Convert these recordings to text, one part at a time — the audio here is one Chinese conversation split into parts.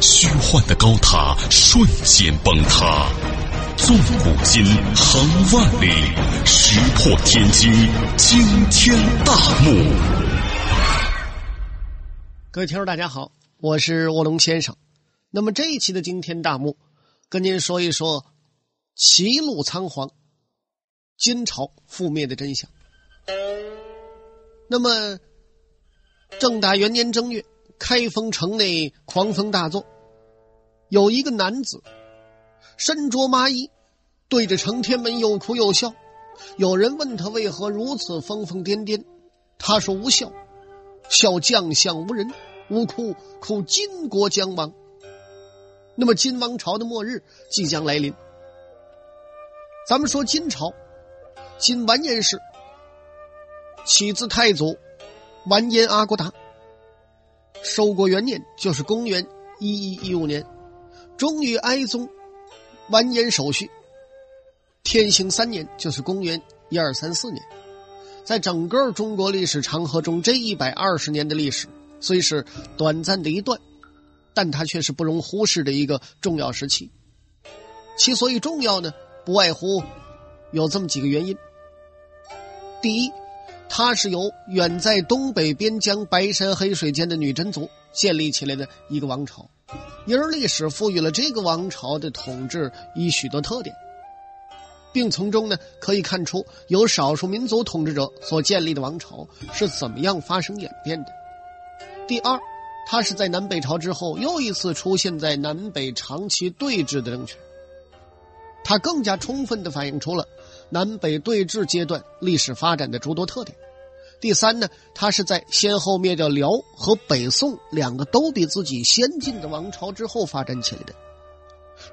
虚幻的高塔瞬间崩塌，纵古今，横万里，石破天惊，惊天大幕。各位听众，大家好，我是卧龙先生。那么这一期的惊天大幕，跟您说一说齐鲁仓皇，金朝覆灭的真相。那么正大元年正月。开封城内狂风大作，有一个男子身着麻衣，对着承天门又哭又笑。有人问他为何如此疯疯癫癫，他说：“无笑，笑将相无人；无哭，哭金国将亡。”那么金王朝的末日即将来临。咱们说金朝，金完颜氏，起自太祖完颜阿骨打。收国元年就是公元一一一五年，终于哀宗完颜手续。天兴三年就是公元一二三四年，在整个中国历史长河中，这一百二十年的历史虽是短暂的一段，但它却是不容忽视的一个重要时期。其所以重要呢，不外乎有这么几个原因。第一。它是由远在东北边疆白山黑水间的女真族建立起来的一个王朝，因而历史赋予了这个王朝的统治以许多特点，并从中呢可以看出由少数民族统治者所建立的王朝是怎么样发生演变的。第二，它是在南北朝之后又一次出现在南北长期对峙的政权，它更加充分地反映出了。南北对峙阶段历史发展的诸多特点。第三呢，他是在先后灭掉辽和北宋两个都比自己先进的王朝之后发展起来的，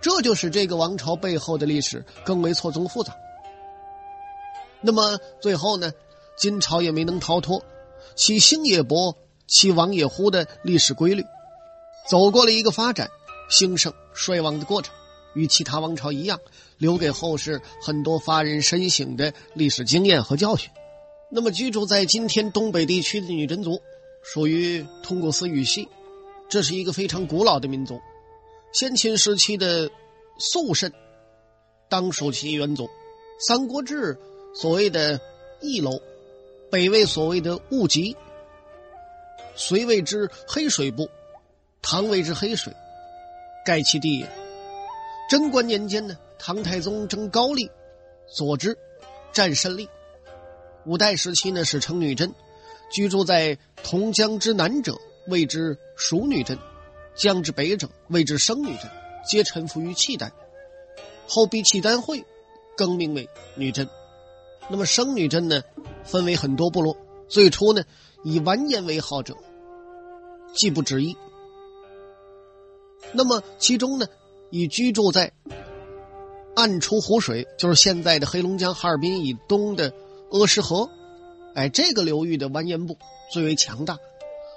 这就使这个王朝背后的历史更为错综复杂。那么最后呢，金朝也没能逃脱其兴也勃，其亡也忽的历史规律，走过了一个发展、兴盛、衰亡的过程。与其他王朝一样，留给后世很多发人深省的历史经验和教训。那么，居住在今天东北地区的女真族，属于通古斯语系，这是一个非常古老的民族。先秦时期的肃慎，当属其元祖。三国志所谓的翼楼，北魏所谓的务吉，隋谓之黑水部，唐谓之黑水，盖其地也。贞观年间呢，唐太宗征高丽，佐之，战胜利。五代时期呢，是称女真，居住在同江之南者谓之蜀女真，江之北者谓之生女真，皆臣服于契丹。后逼契丹会，更名为女真。那么生女真呢，分为很多部落，最初呢，以完颜为号者，既不止一。那么其中呢？以居住在暗出湖水，就是现在的黑龙江哈尔滨以东的阿什河，哎，这个流域的完颜部最为强大。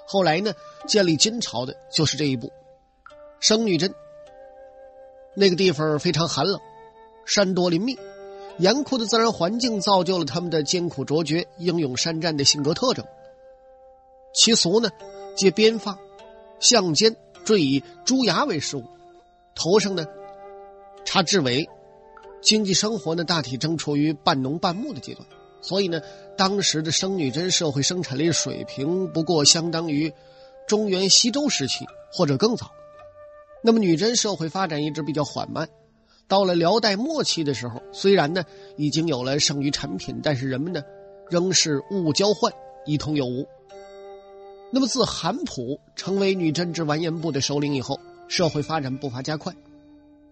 后来呢，建立金朝的就是这一部生女真。那个地方非常寒冷，山多林密，严酷的自然环境造就了他们的艰苦卓绝、英勇善战的性格特征。其俗呢，皆编发，项肩缀以朱牙为饰物。头上呢插雉尾，经济生活呢大体正处于半农半牧的阶段，所以呢，当时的生女真社会生产力水平不过相当于中原西周时期或者更早。那么女真社会发展一直比较缓慢，到了辽代末期的时候，虽然呢已经有了剩余产品，但是人们呢仍是物物交换，一通有无。那么自韩普成为女真之完颜部的首领以后。社会发展步伐加快，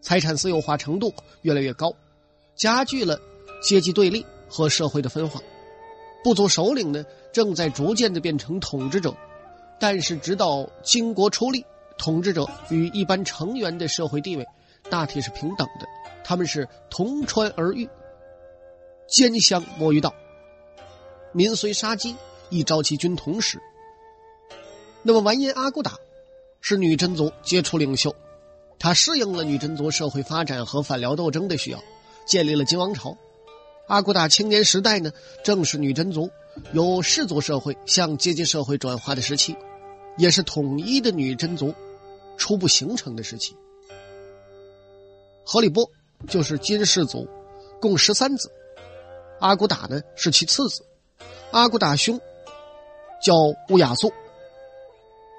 财产私有化程度越来越高，加剧了阶级对立和社会的分化。部族首领呢，正在逐渐的变成统治者，但是直到金国初立，统治者与一般成员的社会地位大体是平等的，他们是同穿而遇，兼相摸鱼道。民虽杀鸡，亦召其军同时。那么完颜阿骨打是女真族杰出领袖，他适应了女真族社会发展和反辽斗争的需要，建立了金王朝。阿骨打青年时代呢，正是女真族由氏族社会向阶级社会转化的时期，也是统一的女真族初步形成的时期。何里波就是金氏族，共十三子，阿骨打呢是其次子。阿骨打兄叫乌雅素，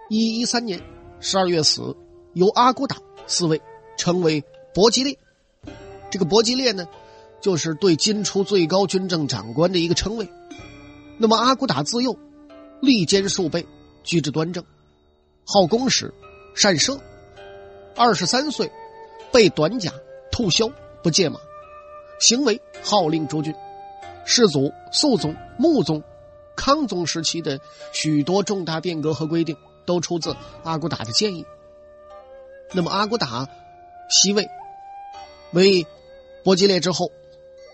一一三年十二月死，由阿骨打嗣位，称为伯吉列。这个伯吉列呢，就是对金初最高军政长官的一个称谓。那么阿骨打自幼立肩数背，举止端正，好公时，善射。二十三岁。被短甲，兔枭，不借马，行为号令诸军。世祖、肃宗、穆宗、康宗时期的许多重大变革和规定，都出自阿骨打的建议。那么阿骨打袭位为伯吉列之后，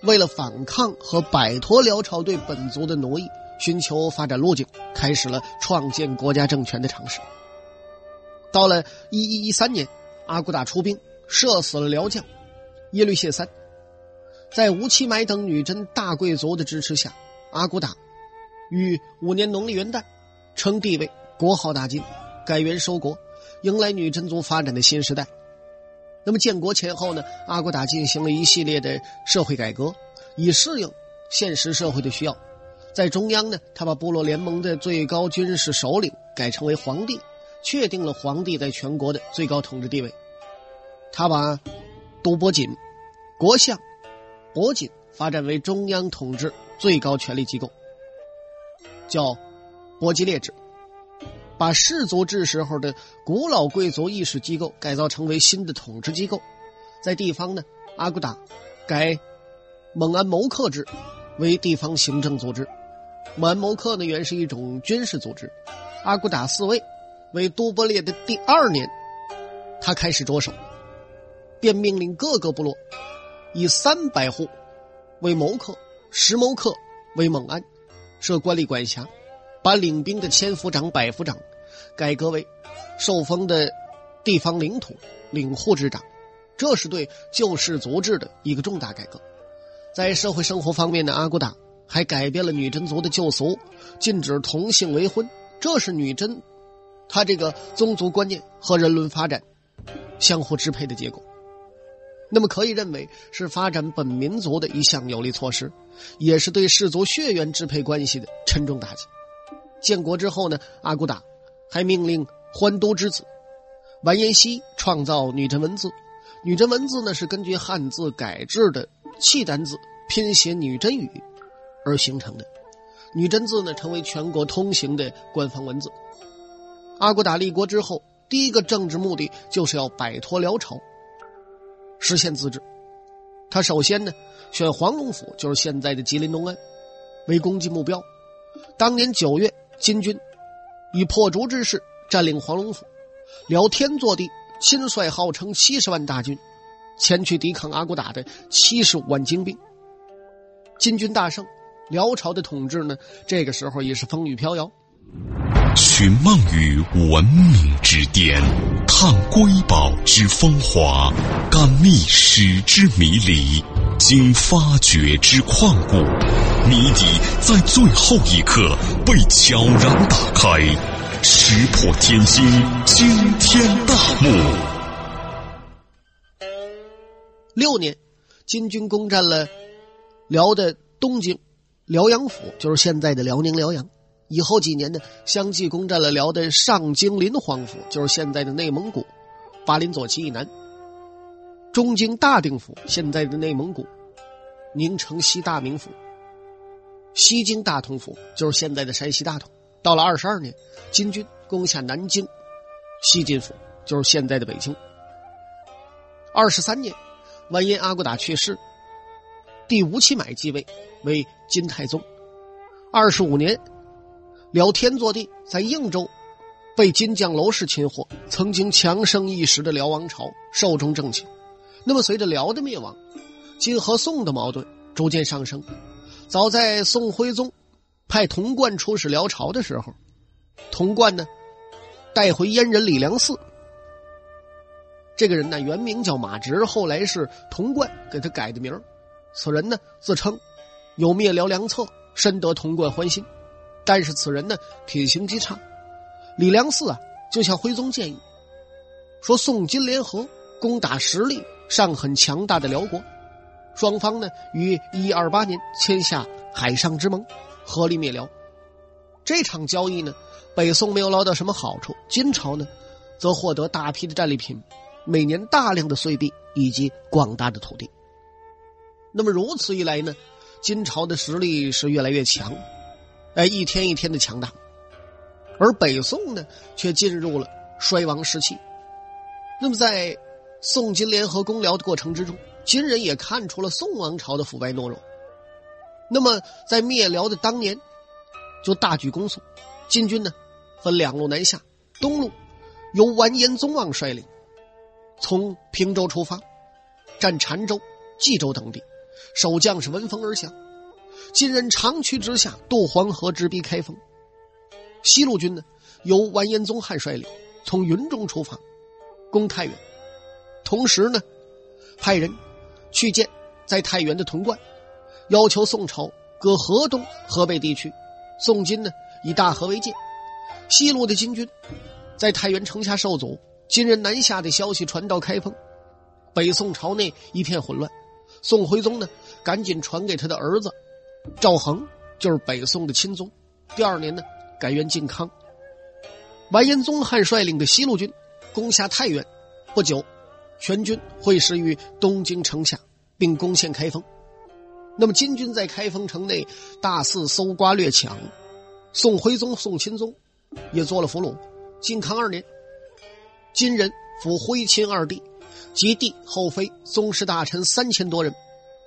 为了反抗和摆脱辽朝对本族的奴役，寻求发展路径，开始了创建国家政权的尝试。到了一一一三年，阿骨打出兵。射死了辽将耶律谢三，在吴乞买等女真大贵族的支持下，阿骨打于五年农历元旦称帝位，国号大金，改元收国，迎来女真族发展的新时代。那么建国前后呢，阿骨打进行了一系列的社会改革，以适应现实社会的需要。在中央呢，他把部落联盟的最高军事首领改称为皇帝，确定了皇帝在全国的最高统治地位。他把都伯锦、国相、伯锦发展为中央统治最高权力机构，叫伯吉列制；把氏族制时候的古老贵族议事机构改造成为新的统治机构。在地方呢，阿骨打改蒙安谋克制为地方行政组织。蒙安谋克呢，原是一种军事组织。阿骨打嗣位为都伯烈的第二年，他开始着手。便命令各个部落以三百户为谋克，十谋克为蒙安，设官吏管辖，把领兵的千夫长、百夫长改革为受封的地方领土领户之长，这是对旧氏族制的一个重大改革。在社会生活方面的阿骨打还改变了女真族的旧俗，禁止同姓为婚，这是女真他这个宗族观念和人伦发展相互支配的结果。那么可以认为是发展本民族的一项有力措施，也是对氏族血缘支配关系的沉重打击。建国之后呢，阿骨打还命令欢都之子完颜希创造女真文字。女真文字呢是根据汉字改制的契丹字拼写女真语而形成的。女真字呢成为全国通行的官方文字。阿骨打立国之后，第一个政治目的就是要摆脱辽朝。实现自治，他首先呢选黄龙府，就是现在的吉林农安，为攻击目标。当年九月，金军以破竹之势占领黄龙府，辽天祚帝亲率号称七十万大军前去抵抗阿骨打的七十五万精兵。金军大胜，辽朝的统治呢这个时候也是风雨飘摇。寻梦于文明之巅，探瑰宝之风华，感历史之迷离，经发掘之旷古，谜底在最后一刻被悄然打开，石破天惊，惊天大幕。六年，金军攻占了辽的东京，辽阳府就是现在的辽宁辽阳。以后几年呢，相继攻占了辽的上京临皇府，就是现在的内蒙古巴林左旗以南；中京大定府，现在的内蒙古宁城西大名府；西京大同府，就是现在的山西大同。到了二十二年，金军攻下南京西晋府，就是现在的北京。二十三年，完颜阿骨打去世，第吴乞买继位为金太宗。二十五年。辽天祚帝在应州被金将娄氏擒获，曾经强盛一时的辽王朝寿终正寝。那么，随着辽的灭亡，金和宋的矛盾逐渐上升。早在宋徽宗派童贯出使辽朝的时候，童贯呢带回阉人李良嗣。这个人呢原名叫马直，后来是童贯给他改的名此人呢自称有灭辽良策，深得童贯欢心。但是此人呢品行极差。李良嗣啊就向徽宗建议说：宋金联合攻打实力。尚很强大的辽国，双方呢于一二八年签下海上之盟，合力灭辽。这场交易呢，北宋没有捞到什么好处，金朝呢，则获得大批的战利品，每年大量的碎币以及广大的土地。那么如此一来呢，金朝的实力是越来越强，哎，一天一天的强大，而北宋呢，却进入了衰亡时期。那么在宋金联合攻辽的过程之中，金人也看出了宋王朝的腐败懦弱。那么，在灭辽的当年，就大举攻宋。金军呢，分两路南下，东路由完颜宗望率领，从平州出发，占澶州、冀州等地，守将是闻风而降。金人长驱直下，渡黄河，直逼开封。西路军呢，由完颜宗翰率领，从云中出发，攻太原。同时呢，派人去见在太原的潼关，要求宋朝割河东、河北地区。宋金呢以大河为界，西路的金军在太原城下受阻。金人南下的消息传到开封，北宋朝内一片混乱。宋徽宗呢赶紧传给他的儿子赵恒，就是北宋的钦宗。第二年呢改元靖康。完颜宗翰率领的西路军攻下太原，不久。全军会师于东京城下，并攻陷开封。那么金军在开封城内大肆搜刮掠抢，宋徽宗、宋钦宗也做了俘虏。靖康二年，金人俘徽钦二帝及帝后妃、宗室大臣三千多人，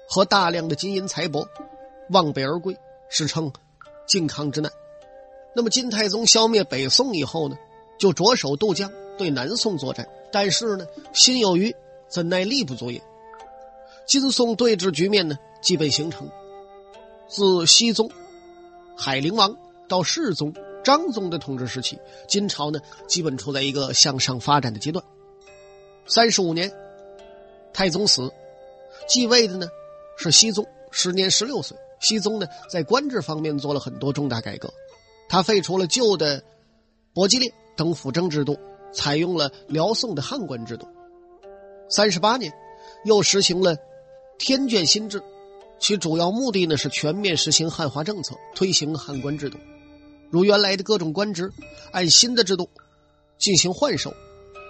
和大量的金银财帛，望北而归，史称靖康之难。那么金太宗消灭北宋以后呢，就着手渡江对南宋作战。但是呢，心有余，怎奈力不足也。金宋对峙局面呢，基本形成。自熹宗、海陵王到世宗、张宗的统治时期，金朝呢，基本处在一个向上发展的阶段。三十五年，太宗死，继位的呢是熹宗，时年十六岁。熹宗呢，在官制方面做了很多重大改革，他废除了旧的伯吉列等辅政制度。采用了辽宋的汉官制度，三十八年，又实行了天眷新制，其主要目的呢是全面实行汉化政策，推行汉官制度。如原来的各种官职，按新的制度进行换授，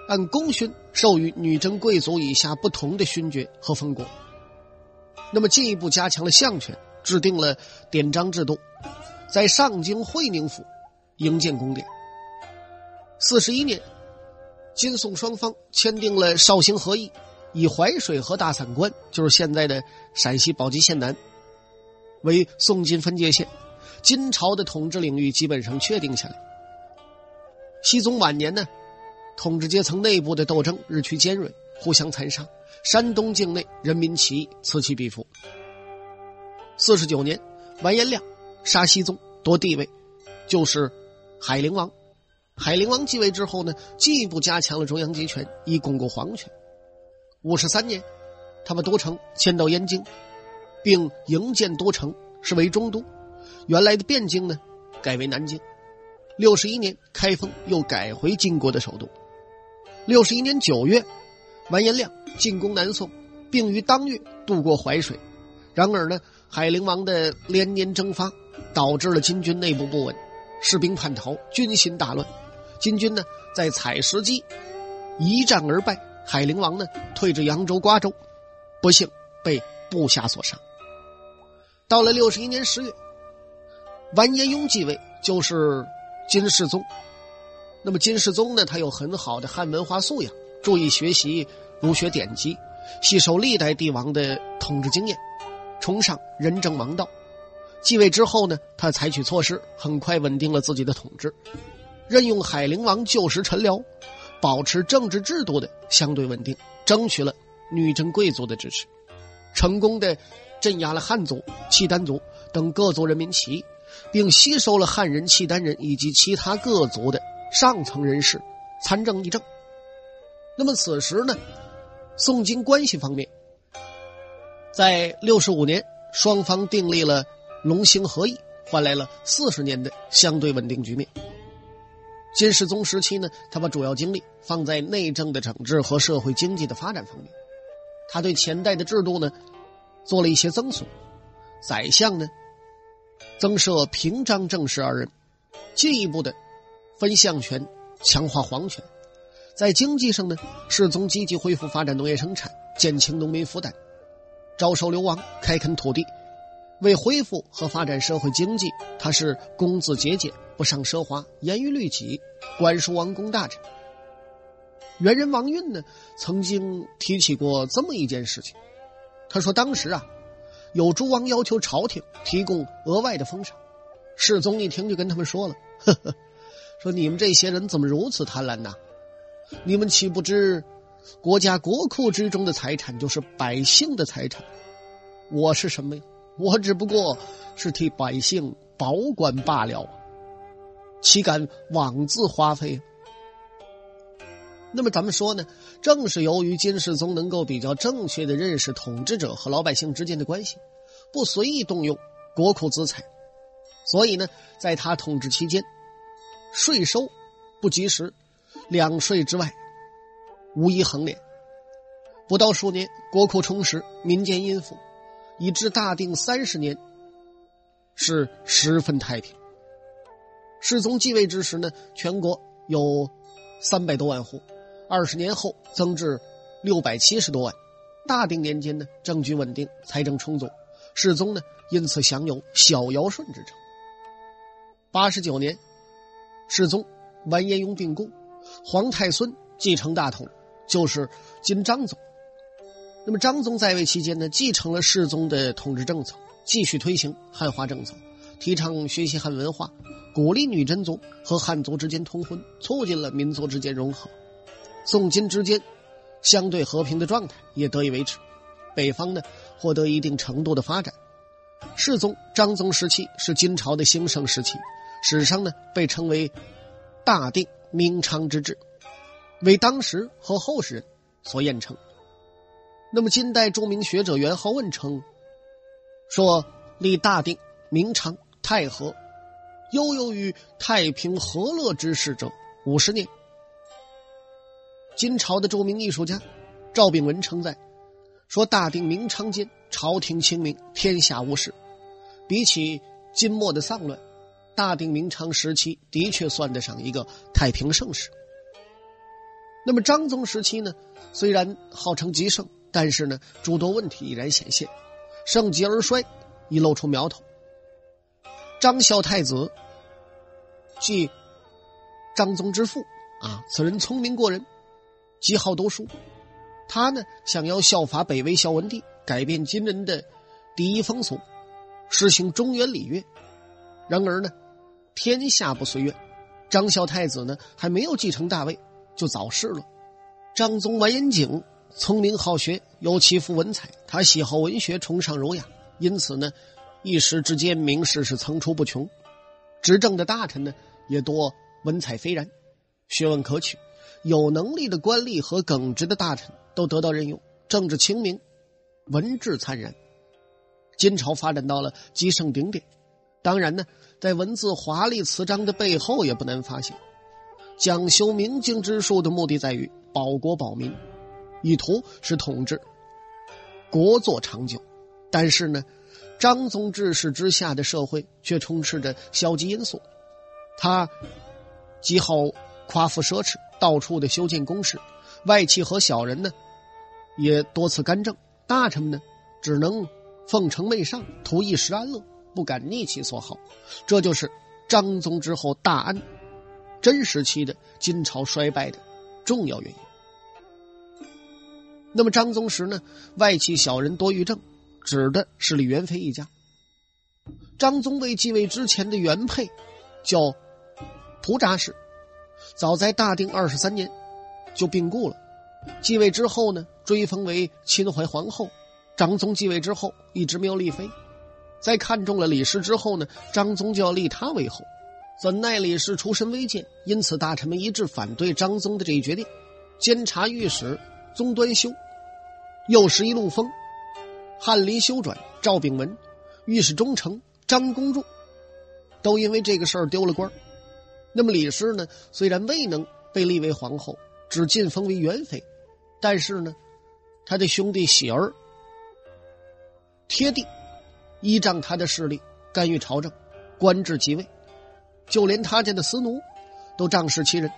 按功勋授予女真贵族以下不同的勋爵和封国。那么进一步加强了相权，制定了典章制度，在上京会宁府营建宫殿。四十一年。金宋双方签订了绍兴和议，以淮水和大散关（就是现在的陕西宝鸡县南）为宋金分界线，金朝的统治领域基本上确定下来。熹宗晚年呢，统治阶层内部的斗争日趋尖锐，互相残杀，山东境内人民起义此起彼伏。四十九年，完颜亮杀熹宗夺帝位，就是海陵王。海陵王继位之后呢，进一步加强了中央集权，以巩固皇权。五十三年，他把都城迁到燕京，并营建都城，是为中都。原来的汴京呢，改为南京。六十一年，开封又改回金国的首都。六十一年九月，完颜亮进攻南宋，并于当月渡过淮水。然而呢，海陵王的连年征伐，导致了金军内部不稳，士兵叛逃，军心大乱。金军呢，在采石矶一战而败，海陵王呢退至扬州、瓜州，不幸被部下所杀。到了六十一年十月，完颜雍继位，就是金世宗。那么金世宗呢，他有很好的汉文化素养，注意学习儒学典籍，吸收历代帝王的统治经验，崇尚仁政王道。继位之后呢，他采取措施，很快稳定了自己的统治。任用海陵王旧时臣僚，保持政治制度的相对稳定，争取了女真贵族的支持，成功的镇压了汉族、契丹族等各族人民起义，并吸收了汉人、契丹人以及其他各族的上层人士参政议政。那么此时呢，宋金关系方面，在六十五年，双方订立了龙兴和议，换来了四十年的相对稳定局面。金世宗时期呢，他把主要精力放在内政的整治和社会经济的发展方面。他对前代的制度呢，做了一些增损。宰相呢，增设平章政事二人，进一步的分相权，强化皇权。在经济上呢，世宗积极恢复发展农业生产，减轻农民负担，招收流亡，开垦土地。为恢复和发展社会经济，他是工资节俭，不尚奢华，严于律己，管束王公大臣。元人王运呢，曾经提起过这么一件事情。他说，当时啊，有诸王要求朝廷提供额外的封赏，世宗一听就跟他们说了：“呵呵，说你们这些人怎么如此贪婪呢？你们岂不知，国家国库之中的财产就是百姓的财产？我是什么呀？”我只不过是替百姓保管罢了，岂敢妄自花费？那么咱们说呢，正是由于金世宗能够比较正确的认识统治者和老百姓之间的关系，不随意动用国库资财，所以呢，在他统治期间，税收不及时，两税之外无一横敛，不到数年，国库充实，民间殷富。以至大定三十年，是十分太平。世宗继位之时呢，全国有三百多万户，二十年后增至六百七十多万。大定年间呢，政局稳定，财政充足，世宗呢因此享有“小尧舜”之称。八十九年，世宗完颜雍病故，皇太孙继承大统，就是今张宗。那么张宗在位期间呢，继承了世宗的统治政策，继续推行汉化政策，提倡学习汉文化，鼓励女真族和汉族之间通婚，促进了民族之间融合。宋金之间相对和平的状态也得以维持，北方呢获得一定程度的发展。世宗、张宗时期是金朝的兴盛时期，史上呢被称为“大定明昌之治”，为当时和后世人所验称。那么，近代著名学者元好问称，说立大定、明昌、太和，悠悠于太平和乐之事者五十年。金朝的著名艺术家赵秉文称赞，说大定、明昌间朝廷清明，天下无事。比起金末的丧乱，大定、明昌时期的确算得上一个太平盛世。那么张宗时期呢？虽然号称极盛。但是呢，诸多问题已然显现，盛极而衰，已露出苗头。张孝太子，即张宗之父啊，此人聪明过人，极好读书。他呢，想要效法北魏孝文帝，改变金人的第一风俗，实行中原礼乐。然而呢，天下不遂愿，张孝太子呢，还没有继承大位，就早逝了。张宗完颜景。聪明好学，尤其富文采，他喜好文学，崇尚儒雅，因此呢，一时之间名士是层出不穷。执政的大臣呢，也多文采斐然，学问可取，有能力的官吏和耿直的大臣都得到任用，政治清明，文治灿然。金朝发展到了极盛顶点。当然呢，在文字华丽词章的背后，也不难发现，讲修明经之术的目的在于保国保民。意图是统治国祚长久，但是呢，张宗治世之下的社会却充斥着消极因素。他极好夸富奢侈，到处的修建宫室，外戚和小人呢也多次干政，大臣们呢只能奉承媚上，图一时安乐，不敢逆其所好。这就是张宗之后大安真时期的金朝衰败的重要原因。那么张宗时呢，外戚小人多于政，指的是李元妃一家。张宗未继位之前的原配，叫蒲扎氏，早在大定二十三年就病故了。继位之后呢，追封为秦淮皇后。张宗继位之后，一直没有立妃。在看中了李氏之后呢，张宗就要立他为后。怎奈李氏出身微贱，因此大臣们一致反对张宗的这一决定。监察御史宗端修、又是一路风、翰林修转赵秉文、御史中丞张公柱，都因为这个事儿丢了官。那么李氏呢，虽然未能被立为皇后，只晋封为元妃，但是呢，他的兄弟喜儿。贴地，依仗他的势力干预朝政，官至即位，就连他家的司奴都仗势欺人，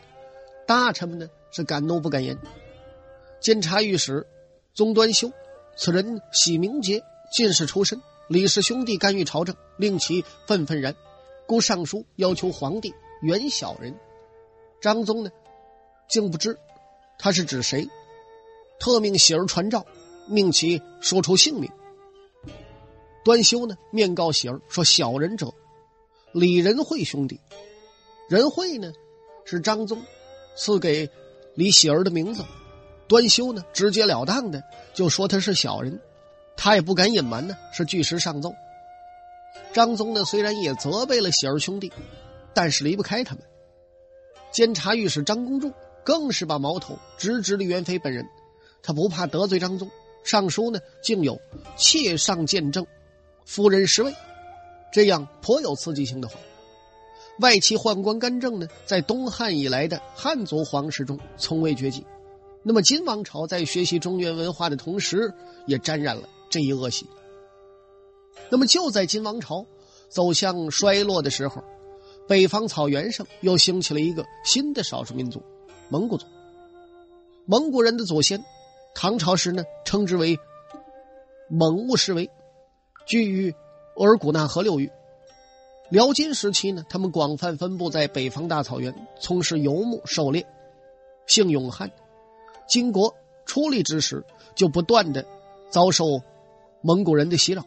大臣们呢是敢怒不敢言。监察御史宗端修，此人喜名节，进士出身，李氏兄弟干预朝政，令其愤愤然，故上书要求皇帝远小人。张宗呢，竟不知他是指谁，特命喜儿传诏，命其说出姓名。端修呢，面告喜儿说：“小人者，李仁惠兄弟。仁惠呢，是张宗赐给李喜儿的名字。端修呢，直截了当的就说他是小人，他也不敢隐瞒呢，是据实上奏。张宗呢，虽然也责备了喜儿兄弟，但是离不开他们。监察御史张公柱更是把矛头直指李元妃本人，他不怕得罪张宗，上书呢，竟有妾上见证。”夫人失位，这样颇有刺激性的话。外戚宦官干政呢，在东汉以来的汉族皇室中从未绝迹。那么金王朝在学习中原文化的同时，也沾染了这一恶习。那么就在金王朝走向衰落的时候，北方草原上又兴起了一个新的少数民族——蒙古族。蒙古人的祖先，唐朝时呢，称之为蒙兀氏为。居于额尔古纳河流域。辽金时期呢，他们广泛分布在北方大草原，从事游牧狩猎，姓勇悍。金国初立之时，就不断的遭受蒙古人的袭扰。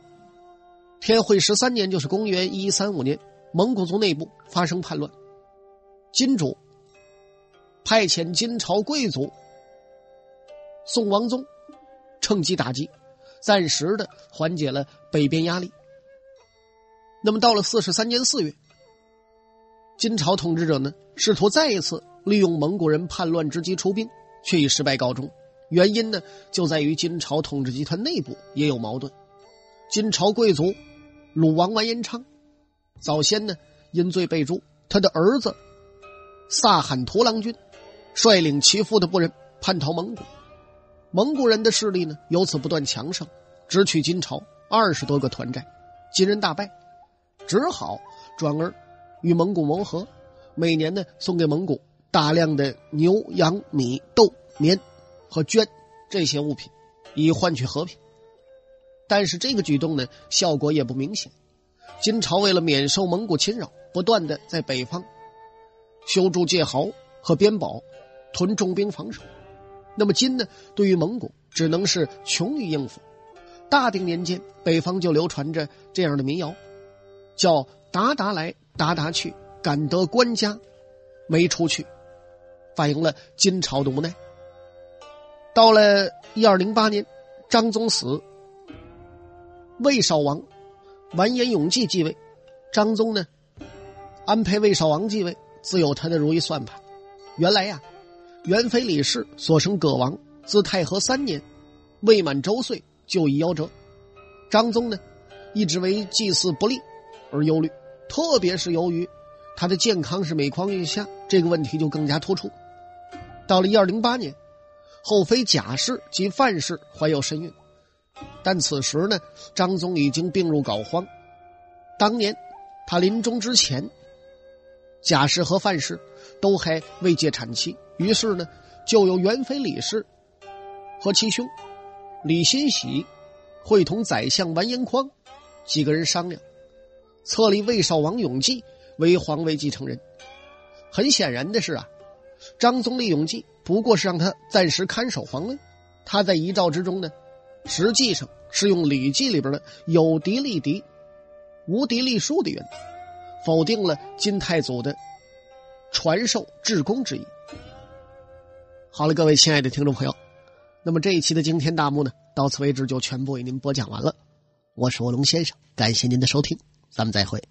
天会十三年，就是公元一一三五年，蒙古族内部发生叛乱，金主派遣金朝贵族宋王宗趁机打击。暂时的缓解了北边压力。那么到了四十三年四月，金朝统治者呢试图再一次利用蒙古人叛乱之机出兵，却以失败告终。原因呢就在于金朝统治集团内部也有矛盾。金朝贵族鲁王完颜昌早先呢因罪被诛，他的儿子萨罕图郎君率领其父的部人叛逃蒙古。蒙古人的势力呢，由此不断强盛，直取金朝二十多个团寨，金人大败，只好转而与蒙古谋和，每年呢送给蒙古大量的牛羊米豆棉和绢这些物品，以换取和平。但是这个举动呢，效果也不明显。金朝为了免受蒙古侵扰，不断的在北方修筑界壕和边堡，屯重兵防守。那么金呢？对于蒙古，只能是穷于应付。大定年间，北方就流传着这样的民谣，叫“达达来，达达去，赶得官家没出去”，反映了金朝的无奈。到了一二零八年，张宗死，魏少王完颜永济继位。张宗呢，安排魏少王继位，自有他的如意算盘。原来呀。元妃李氏所生葛王，自太和三年，未满周岁就已夭折。张宗呢，一直为祭祀不利而忧虑，特别是由于他的健康是每况愈下，这个问题就更加突出。到了一二零八年，后妃贾氏及范氏怀有身孕，但此时呢，张宗已经病入膏肓。当年他临终之前，贾氏和范氏都还未届产期。于是呢，就由元妃李氏和其兄李欣喜会同宰相完颜匡几个人商量，册立魏少王永济为皇位继承人。很显然的是啊，张宗立永济不过是让他暂时看守皇位。他在遗诏之中呢，实际上是用《礼记》里边的“有敌立敌，无敌立庶”的原则，否定了金太祖的传授至公之意。好了，各位亲爱的听众朋友，那么这一期的惊天大幕呢，到此为止就全部为您播讲完了。我是卧龙先生，感谢您的收听，咱们再会。